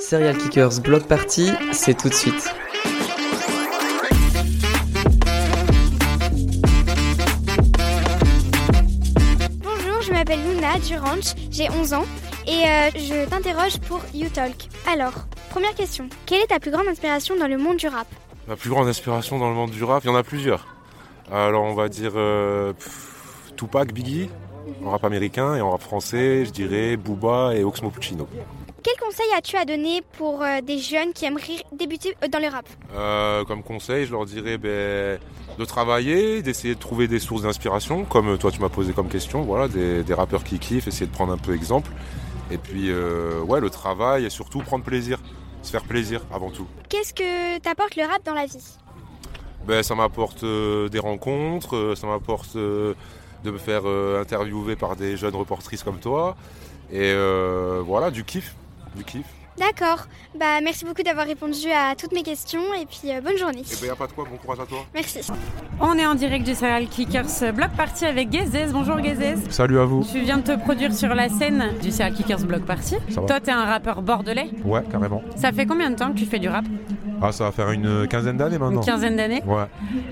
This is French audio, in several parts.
Serial Kickers Block Party, c'est tout de suite. Bonjour, je m'appelle Luna du Ranch, j'ai 11 ans et euh, je t'interroge pour YouTalk. Alors, première question, quelle est ta plus grande inspiration dans le monde du rap? Ma plus grande inspiration dans le monde du rap, il y en a plusieurs. Alors on va dire euh, pff, Tupac, Biggie, en rap américain, et en rap français, je dirais Booba et Oxmo Puccino. Quel conseil as-tu à donner pour euh, des jeunes qui aimeraient débuter euh, dans le rap? Euh, comme conseil, je leur dirais ben, de travailler, d'essayer de trouver des sources d'inspiration, comme toi tu m'as posé comme question, voilà, des, des rappeurs qui kiffent, essayer de prendre un peu exemple. Et puis euh, ouais, le travail et surtout prendre plaisir, se faire plaisir avant tout. Qu'est-ce que t'apporte le rap dans la vie? Ben, ça m'apporte des rencontres, ça m'apporte de me faire interviewer par des jeunes reportrices comme toi. Et voilà, du kiff, du kiff. D'accord, bah merci beaucoup d'avoir répondu à toutes mes questions et puis euh, bonne journée. Et y a pas de quoi, bon courage à toi. Merci. On est en direct du Serial Kickers Block Party avec Gezes. Bonjour Gezes. Salut à vous. Tu viens de te produire sur la scène du Serial Kickers Block Party. Ça va Toi, t'es un rappeur bordelais. Ouais, carrément. Ça fait combien de temps que tu fais du rap? Ah, ça va faire une quinzaine d'années maintenant. Une quinzaine d'années. Ouais.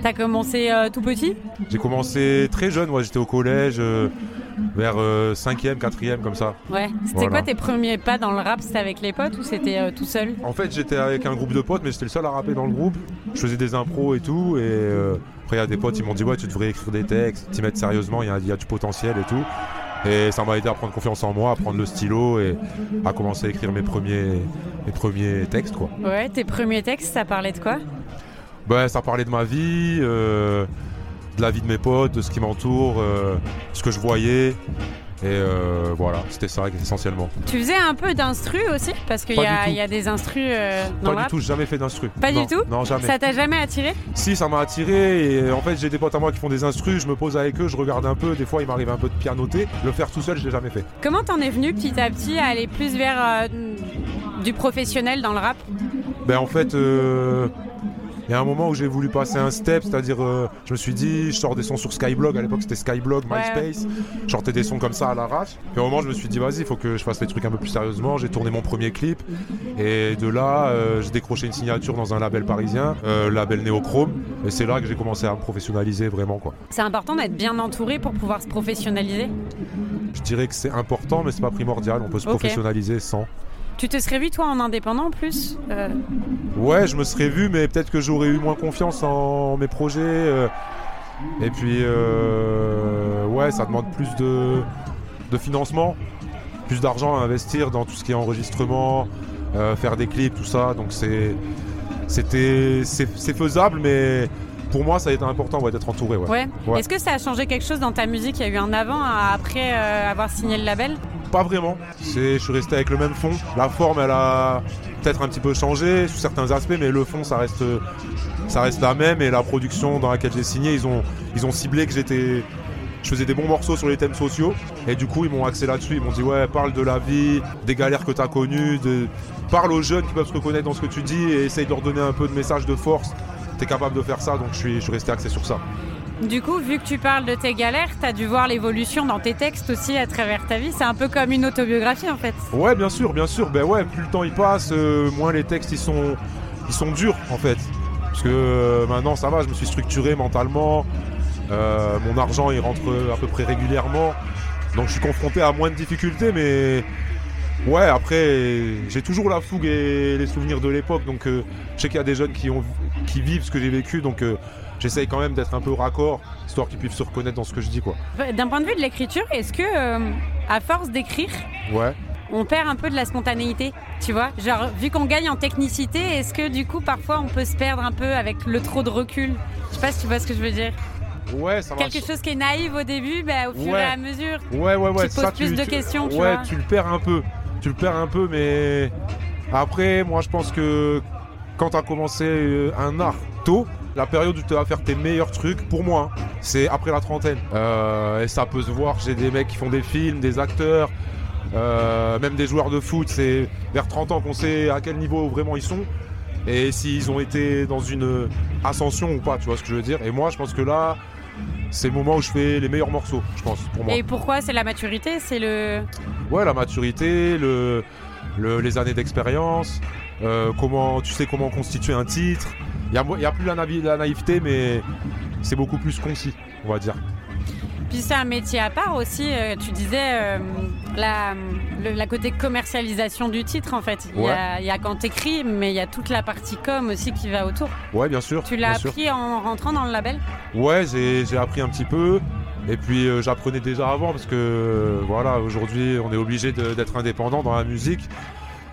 T'as commencé euh, tout petit? J'ai commencé très jeune, moi j'étais au collège, euh, vers 5e, 4e, comme ça. Ouais. C'était Voilà. quoi tes premiers pas dans le rap? C'était avec les potes ou c'était euh, tout seul? En fait, j'étais avec un groupe de potes, mais j'étais le seul à rapper dans le groupe. Je faisais des impros et tout, et euh, après il y a des potes, ils m'ont dit ouais, tu devrais écrire des textes, t'y mettre sérieusement, il y, a- il y a du potentiel et tout. Et ça m'a aidé à prendre confiance en moi, à prendre le stylo et à commencer à écrire mes premiers, mes premiers textes, quoi. Ouais, tes premiers textes, ça parlait de quoi? Ben, ça parlait de ma vie, euh, de la vie de mes potes, de ce qui m'entoure, euh, ce que je voyais. Et euh, voilà, c'était ça essentiellement. Tu faisais un peu d'instru aussi? Parce qu'il y, a- y des instrus euh, Pas du rap? tout, jamais fait d'instru. Pas du tout? Non, jamais. Ça t'a jamais attiré? Si, ça m'a attiré et en fait j'ai des potes à moi qui font des instrus, je me pose avec eux, je regarde un peu, des fois il m'arrive un peu de pianoter. Le faire tout seul, je l'ai jamais fait. Comment t'en es venu petit à petit à aller plus vers euh, du professionnel dans le rap? Ben en fait, y a un moment où j'ai voulu passer un step, c'est-à-dire euh, je me suis dit, je sors des sons sur Skyblog, à l'époque c'était Skyblog, MySpace, je sortais des sons comme ça à l'arrache. Puis à un moment je me suis dit, vas-y, il faut que je fasse les trucs un peu plus sérieusement. J'ai tourné mon premier clip et de là euh, j'ai décroché une signature dans un label parisien, euh, label Néochrome, et c'est là que j'ai commencé à me professionnaliser vraiment quoi. C'est important d'être bien entouré pour pouvoir se professionnaliser? Je dirais que c'est important, mais c'est pas primordial, on peut se professionnaliser sans. Tu te serais vu toi en indépendant en plus Euh, Ouais, je me serais vu, mais peut-être que j'aurais eu moins confiance en mes projets. euh, et puis, euh, ouais, ça demande plus de, de financement, plus d'argent à investir dans tout ce qui est enregistrement, faire des clips, tout ça. Donc c'est, c'était, c'est, faisable, mais pour moi, ça a été important ouais, d'être entouré. Ouais. Ouais. Ouais. Est-ce que ça a changé quelque chose dans ta musique? Il y a eu un avant, après avoir signé le label? Pas vraiment. Je suis resté avec le même fond. La forme, elle a peut-être un petit peu changé sous certains aspects, mais le fond, ça reste, ça reste la même. Et la production dans laquelle j'ai signé, ils ont, ils ont ciblé que j'étais, je faisais des bons morceaux sur les thèmes sociaux. Et du coup, ils m'ont axé là-dessus. Ils m'ont dit ouais, parle de la vie, des galères que tu as connues, parle aux jeunes qui peuvent se reconnaître dans ce que tu dis et essaye de leur donner un peu de message de force. T'es capable de faire ça, donc je suis, je suis resté axé sur ça. Du coup, vu que tu parles de tes galères, t'as dû voir l'évolution dans tes textes aussi à travers ta vie. C'est un peu comme une autobiographie en fait. Ouais, bien sûr, bien sûr. Ben ouais, plus le temps il passe, euh, moins les textes ils sont, ils sont durs en fait. Parce que euh, maintenant ça va, je me suis structuré mentalement. Euh, mon argent il rentre à peu près régulièrement. Donc je suis confronté à moins de difficultés, mais ouais, après j'ai toujours la fougue et les souvenirs de l'époque. Donc euh, je sais qu'il y a des jeunes qui, ont, qui vivent ce que j'ai vécu. Donc euh, j'essaye quand même d'être un peu raccord, histoire qu'ils puissent se reconnaître dans ce que je dis quoi. D'un point de vue de l'écriture, est-ce que, euh, à force d'écrire, Ouais. on perd un peu de la spontanéité Tu vois? Genre, vu qu'on gagne en technicité, est-ce que du coup, parfois, on peut se perdre un peu avec le trop de recul? Je sais pas si tu vois ce que je veux dire. Ouais, ça Quelque chose qui est naïf au début, bah, au fur Ouais. et à mesure. Ouais, ouais, ouais. Tu te poses plus de questions, tu ouais, vois. tu le perds un peu. Tu le perds un peu, mais après, moi, je pense que quand tu as commencé euh, un art tôt, la période où tu vas faire tes meilleurs trucs, pour moi, c'est après la trentaine. Euh, et ça peut se voir. J'ai des mecs qui font des films, des acteurs, euh, même des joueurs de foot. C'est vers 30 ans qu'on sait à quel niveau vraiment ils sont. Et s'ils ont été dans une ascension ou pas, tu vois ce que je veux dire. Et moi, je pense que là, c'est le moment où je fais les meilleurs morceaux, je pense, pour moi. Et pourquoi C'est la maturité C'est le. Ouais, la maturité, le, le- les années d'expérience, euh, comment tu sais comment constituer un titre. Il y a, y a plus la naïveté, mais c'est beaucoup plus concis, on va dire. Puis c'est un métier à part aussi. euh, tu disais euh, la, le- la côté commercialisation du titre en fait. Il y a, il y a quand t'écris, mais il y a toute la partie com aussi qui va autour. Ouais, bien sûr. Tu l'as sûr. appris en rentrant dans le label? Ouais, j'ai appris un petit peu. Et puis euh, j'apprenais déjà avant parce que euh, voilà, aujourd'hui on est obligé d'être indépendant dans la musique.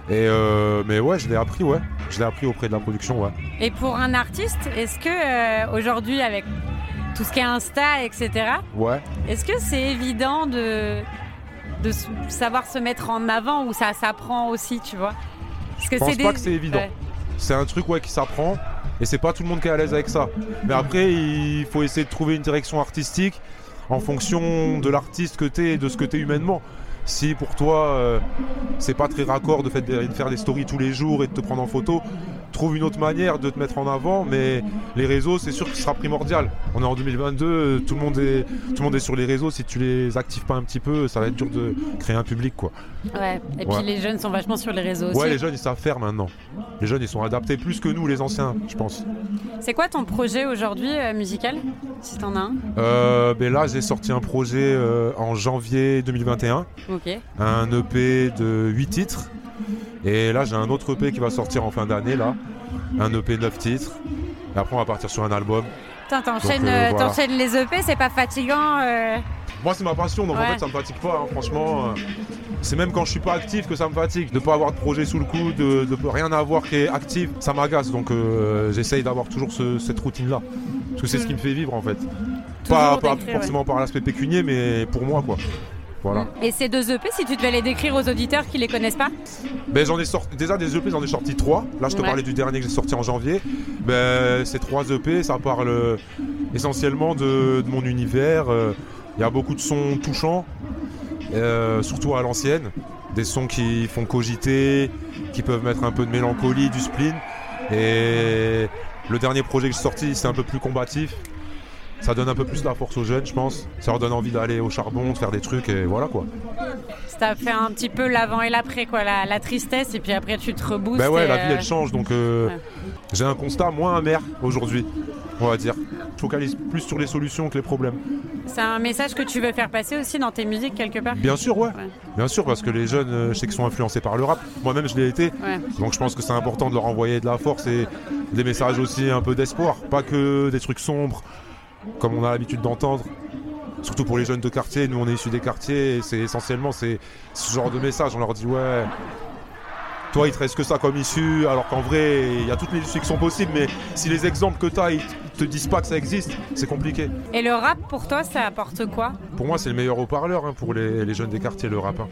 Et euh, mais ouais, je l'ai appris, ouais. Je l'ai appris auprès de la production, ouais. Et pour un artiste, est-ce que aujourd'hui avec tout ce qui est Insta, etc., Ouais. est-ce que c'est évident de, de savoir se mettre en avant ou ça s'apprend aussi, tu vois? Parce Je pense pas que c'est évident. Ouais. C'est un truc ouais qui s'apprend et c'est pas tout le monde qui est à l'aise avec ça. Mais après, il faut essayer de trouver une direction artistique en fonction de l'artiste que t'es et de ce que t'es humainement. Si pour toi euh, c'est pas très raccord de, fait- de faire des stories tous les jours et de te prendre en photo, trouve une autre manière de te mettre en avant. Mais les réseaux, c'est sûr que ce sera primordial. On est en 2022, euh, tout le monde est tout le monde est sur les réseaux. Si tu les actives pas un petit peu, ça va être dur de créer un public quoi. Ouais. Et puis Ouais. les jeunes sont vachement sur les réseaux aussi. Ouais, les jeunes ils savent faire maintenant. Les jeunes ils sont adaptés plus que nous les anciens, je pense. C'est quoi ton projet aujourd'hui euh, musical Si t'en as un? Euh, ben là, j'ai sorti un projet euh, en janvier 2021, Ok. un EP de 8 titres. Et là, j'ai un autre EP qui va sortir en fin d'année, là. Un EP de 9 titres. Et après, on va partir sur un album. T'enchaînes euh, euh, voilà. t'enchaînes les EP, c'est pas fatigant euh Moi, c'est ma passion, donc Ouais. en fait, ça me fatigue pas, hein, franchement. euh, c'est même quand je suis pas actif que ça me fatigue. De pas avoir de projet sous le coude, de, de rien avoir qui est actif, ça m'agace. Donc, j'essaye d'avoir toujours ce- cette routine-là. Parce que c'est ce qui me fait vivre, en fait. Pas, Toujours pas d'écrire, forcément par l'aspect pécunier, mais pour moi, quoi. Voilà. Et ces deux EP, si tu devais les décrire aux auditeurs qui les connaissent pas Ben, j'en ai sorti déjà des EP, j'en ai sorti trois. Là, je te Ouais. parlais du dernier que j'ai sorti en janvier. Ben, ces trois EP, ça parle euh, essentiellement de, de mon univers. Euh, Il y a beaucoup de sons touchants, euh, surtout à l'ancienne. Des sons qui font cogiter, qui peuvent mettre un peu de mélancolie, du spleen. Et le dernier projet que j'ai sorti, c'est un peu plus combatif. Ça donne un peu plus de la force aux jeunes, je pense. Ça leur donne envie d'aller au charbon, de faire des trucs, et voilà quoi. Ça fait un petit peu l'avant et l'après, quoi, la, la tristesse, et puis après tu te reboostes. Ben ouais, la vie euh, elle change donc euh, ouais. j'ai un constat moins amer aujourd'hui, on va dire. Je focalise plus sur les solutions que les problèmes. C'est un message que tu veux faire passer aussi dans tes musiques quelque part? Bien sûr, ouais. Ouais. Bien sûr, parce que les jeunes, euh, je sais qu'ils sont influencés par le rap. Moi-même, je l'ai été. Ouais. Donc je pense que c'est important de leur envoyer de la force et des messages aussi un peu d'espoir. Pas que des trucs sombres, comme on a l'habitude d'entendre. Surtout pour les jeunes de quartier, nous on est issus des quartiers c'est essentiellement ce genre de message. On leur dit ouais, toi il te reste que ça comme issue, alors qu'en vrai il y a toutes les issues qui sont possibles, mais si les exemples que tu as ils te disent pas que ça existe, c'est compliqué. Et le rap, pour toi, ça apporte quoi? Pour moi, c'est le meilleur haut-parleur hein, pour les, les jeunes des quartiers, le rap. hein.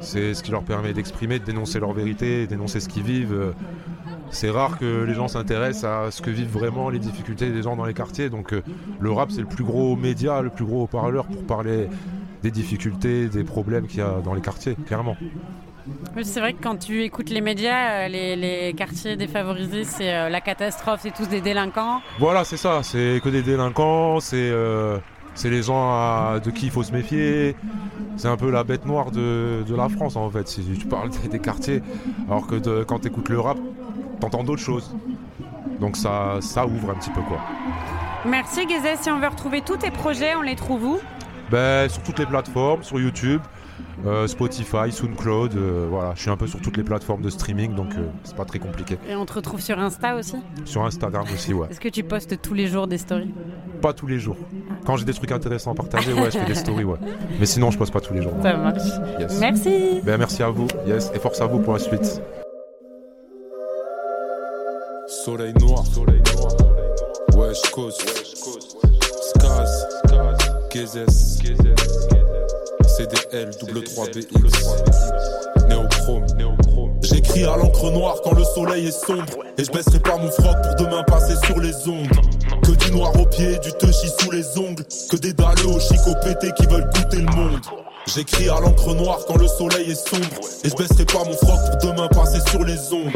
C'est ce qui leur permet d'exprimer, de dénoncer leur vérité, dénoncer ce qu'ils vivent. C'est rare que les gens s'intéressent à ce que vivent vraiment les difficultés des gens dans les quartiers. Donc euh, le rap, c'est le plus gros média, le plus gros haut-parleur pour parler des difficultés, des problèmes qu'il y a dans les quartiers, clairement. Oui, C'est vrai que quand tu écoutes les médias, euh, les, les quartiers défavorisés, c'est euh, la catastrophe, c'est tous des délinquants. Voilà, c'est ça. C'est que des délinquants, c'est euh, les gens à- de qui il faut se méfier. C'est un peu la bête noire de, de la France en fait. Si tu parles des, quartiers, alors que de- quand tu écoutes le rap, t'entends d'autres choses. Donc ça, ça ouvre un petit peu quoi. Merci Gézé, si on veut retrouver tous tes projets, on les trouve où? Ben, sur toutes les plateformes, sur YouTube, euh, Spotify, SoundCloud, euh, voilà. Je suis un peu sur toutes les plateformes de streaming, donc euh, c'est pas très compliqué. Et on te retrouve sur Insta aussi Sur Instagram aussi, ouais. Est-ce que tu postes tous les jours des stories? Pas tous les jours. Quand j'ai des trucs intéressants à partager, ouais, je fais des stories, ouais. Mais sinon, je poste pas tous les jours. Ça marche. Yes. Merci Ben, merci à vous, yes, et force à vous pour la suite. Soleil noir, soleil noir. Wesh Coast, Skaz, Gezes, CDL, double 3BX, Néochrome, J'écris à l'encre noire quand le soleil est sombre. Et je baisserai pas mon froc pour demain passer sur les ondes. Que du noir au pied, du touchy sous les ongles. Que des dalleux au chico pété qui veulent goûter le monde. J'écris à l'encre noire quand le soleil est sombre. Et je baisserai pas mon froc pour demain passer sur les ondes.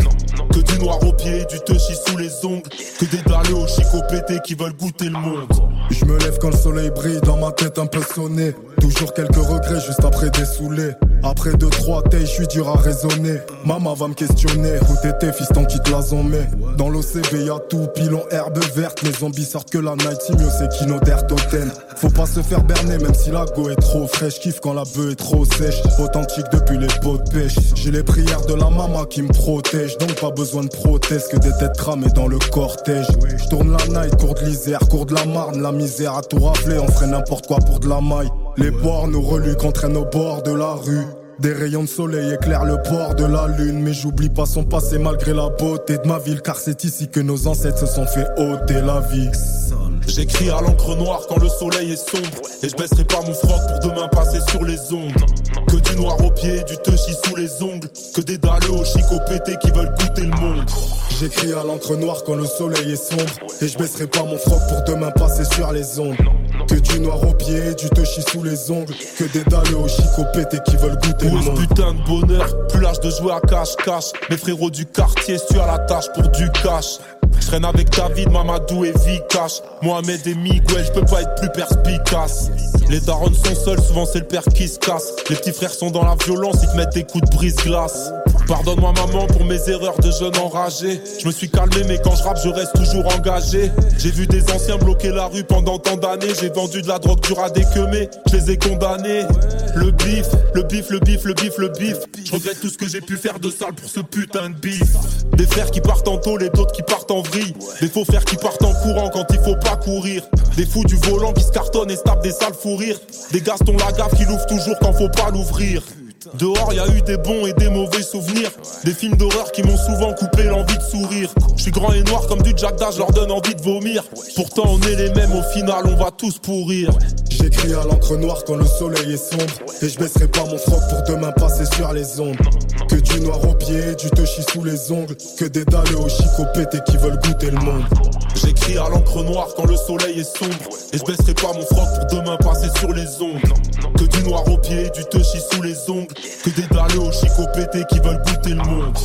Que du noir au pied, du touchy sous les ongles. Que des dalleux au chico pété qui veulent goûter le monde. Je me lève quand le soleil brille dans ma tête un peu sonné. Toujours quelques regrets juste après des saoulés. Après deux, trois tailles, je suis dur à raisonner. Maman va me questionner. Où t'étais, fiston, qui te la met Dans l'OCB, y'a tout, pilon, herbe verte. Les zombies sortent que la night, mieux c'est Kino totem. Faut pas se faire berner, même si la go est trop fraîche. Kiffe quand la bœuf est trop sèche. Authentique depuis les pots de pêche. J'ai les prières de la maman qui me protège. Donc pas besoin de prothèse que des têtes cramées dans le cortège. Je tourne la night, cours de l'Isère, cours de la Marne. La misère a tout raflé, on ferait n'importe quoi pour de la maille. Les bords nous reluent qu'on traîne au bord de la rue. Des rayons de soleil éclairent le port de la lune, mais j'oublie pas son passé malgré la beauté de ma ville, car c'est ici que nos ancêtres se sont fait ôter la vie. J'écris à l'encre noire quand le soleil est sombre. Et je baisserai pas mon froc pour demain passer sur les ondes. Que du noir au pied, du touchy sous les ongles. Que des dalles au chico pété qui veulent goûter le monde. J'écris à l'encre noire quand le soleil est sombre. Et je baisserai pas mon froc pour demain passer sur les ondes que du noir au pied, du touchy sous les ongles Que des dalles au chico pété qui veulent goûter le monde putain de bonheur, plus l'âge de jouer à cache-cache Mes frérots du quartier, tu à la tâche pour du cash je traîne avec David, Mamadou et Vikash. Mohamed et Miguel, je peux pas être plus perspicace. Les darons sont seuls, souvent c'est le père qui se casse. Les petits frères sont dans la violence, ils te mettent des coups de brise-glace. Pardonne-moi maman pour mes erreurs de jeune enragé. Je me suis calmé mais quand je rappe je reste toujours engagé. J'ai vu des anciens bloquer la rue pendant tant d'années. J'ai vendu de la drogue dure à déquemer. Je les ai condamnés. Le bif, le bif, le bif, le bif, le bif. Je regrette tout ce que j'ai pu faire de sale pour ce putain de bif. Des frères qui partent en tôle et d'autres qui partent en vrille. Des faux frères qui partent en courant quand il faut pas courir. Des fous du volant qui se cartonnent et se tapent des sales fous rires. Des Gaston Lagaffe qui l'ouvrent toujours quand faut pas l'ouvrir. Dehors, y a eu des bons et des mauvais souvenirs. Des films d'horreur qui m'ont souvent coupé l'envie de sourire. Je suis grand et noir comme du Jack je leur donne envie de vomir. Pourtant, on est les mêmes, au final, on va tous pourrir. J'écris à l'encre noire quand le soleil est sombre. Et je baisserai pas mon froc pour demain passer sur les ondes. Que du noir au pied, du touchy sous les ongles. Que des dalles au chico pété qui veulent goûter le monde. J'écris à l'encre noire quand le soleil est sombre. Et je baisserai pas mon froc pour demain passer sur les ondes. Que du noir au pied, du touchy sous les ongles. Que des dalles au chico pété qui veulent goûter le monde.